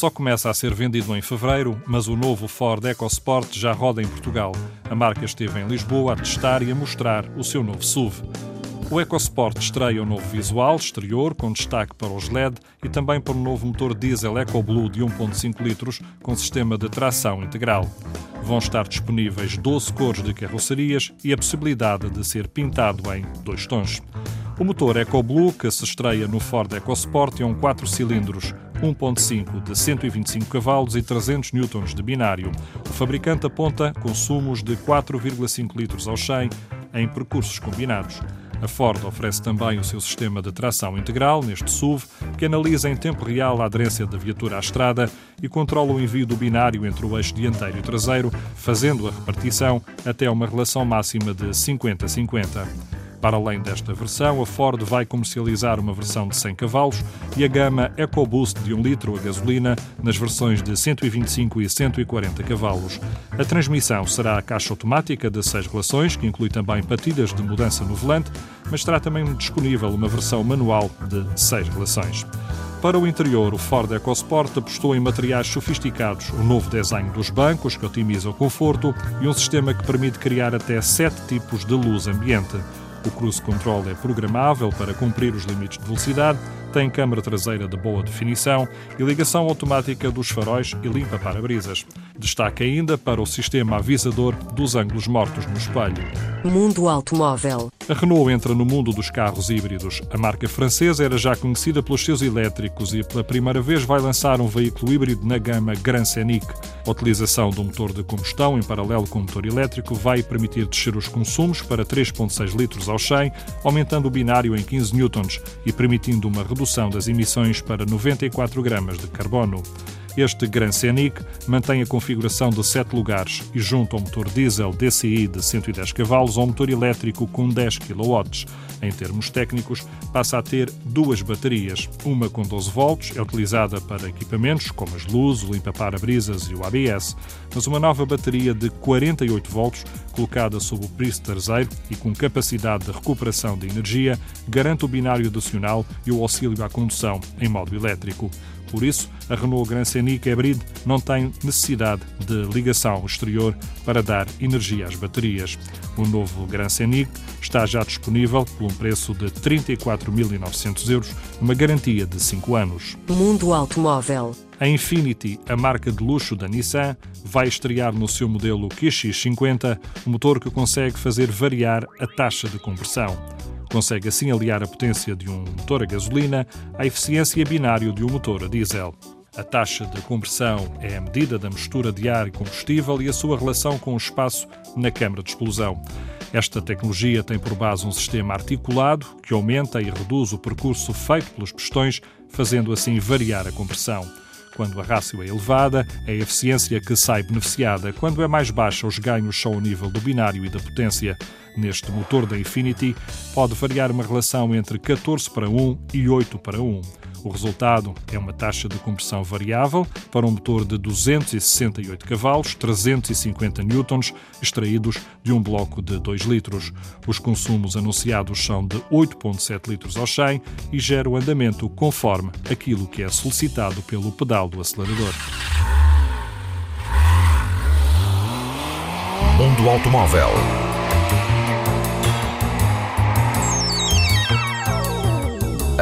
Só começa a ser vendido em fevereiro, mas o novo Ford EcoSport já roda em Portugal. A marca esteve em Lisboa a testar e a mostrar o seu novo SUV. O EcoSport estreia um novo visual exterior, com destaque para os LED e também para o um novo motor diesel EcoBlue de 1.5 litros, com sistema de tração integral. Vão estar disponíveis 12 cores de carrocerias e a possibilidade de ser pintado em dois tons. O motor EcoBlue, que se estreia no Ford EcoSport, é um 4 cilindros 1.5 de 125 cavalos e 300 newtons de binário. O fabricante aponta consumos de 4,5 litros ao 100 em percursos combinados. A Ford oferece também o seu sistema de tração integral neste SUV, que analisa em tempo real a aderência da viatura à estrada e controla o envio do binário entre o eixo dianteiro e traseiro, fazendo a repartição até uma relação máxima de 50-50. Para além desta versão, a Ford vai comercializar uma versão de 100 cavalos e a gama EcoBoost de 1 litro a gasolina nas versões de 125 e 140 cavalos. A transmissão será a caixa automática de 6 relações, que inclui também patilhas de mudança no volante, mas terá também disponível uma versão manual de 6 relações. Para o interior, o Ford EcoSport apostou em materiais sofisticados, o novo desenho dos bancos, que otimiza o conforto, e um sistema que permite criar até sete tipos de luz ambiente. O cruise control é programável para cumprir os limites de velocidade, tem câmara traseira de boa definição e ligação automática dos faróis e limpa para-brisas. Destaque ainda para o sistema avisador dos ângulos mortos no espelho. Mundo Automóvel. A Renault entra no mundo dos carros híbridos. A marca francesa era já conhecida pelos seus elétricos e pela primeira vez vai lançar um veículo híbrido na gama Grand Scenic. A utilização do motor de combustão em paralelo com o motor elétrico vai permitir descer os consumos para 3,6 litros ao 100, aumentando o binário em 15 newtons e permitindo uma redução das emissões para 94 gramas de carbono. Este Grand Scenic mantém a configuração de 7 lugares e junto ao motor diesel DCI de 110 cavalos ao motor elétrico com 10 kW. Em termos técnicos, passa a ter duas baterias. Uma com 12 volts, é utilizada para equipamentos como as luzes, o limpa-para-brisas e o ABS, mas uma nova bateria de 48 volts, colocada sob o piso traseiro e com capacidade de recuperação de energia, garante o binário adicional e o auxílio à condução em modo elétrico. Por isso, a Renault Grand Scenic Hybrid não tem necessidade de ligação exterior para dar energia às baterias. O novo Grand Scenic está já disponível por um preço de 34.900 euros, uma garantia de 5 anos. Mundo Automóvel. A Infiniti, a marca de luxo da Nissan, vai estrear no seu modelo QX50 um motor que consegue fazer variar a taxa de conversão. Consegue assim aliar a potência de um motor a gasolina à eficiência binário de um motor a diesel. A taxa de conversão é a medida da mistura de ar e combustível e a sua relação com o espaço na câmara de explosão. Esta tecnologia tem por base um sistema articulado que aumenta e reduz o percurso feito pelos pistões, fazendo assim variar a compressão. Quando a rácio é elevada, é a eficiência que sai beneficiada. Quando é mais baixa, os ganhos são ao nível do binário e da potência. Neste motor da Infinity, pode variar uma relação entre 14 para 1 e 8 para 1. O resultado é uma taxa de compressão variável para um motor de 268 cavalos, 350 newtons, extraídos de um bloco de 2 litros. Os consumos anunciados são de 8,7 litros ao 100 e gera o andamento conforme aquilo que é solicitado pelo pedal do acelerador. Mundo Automóvel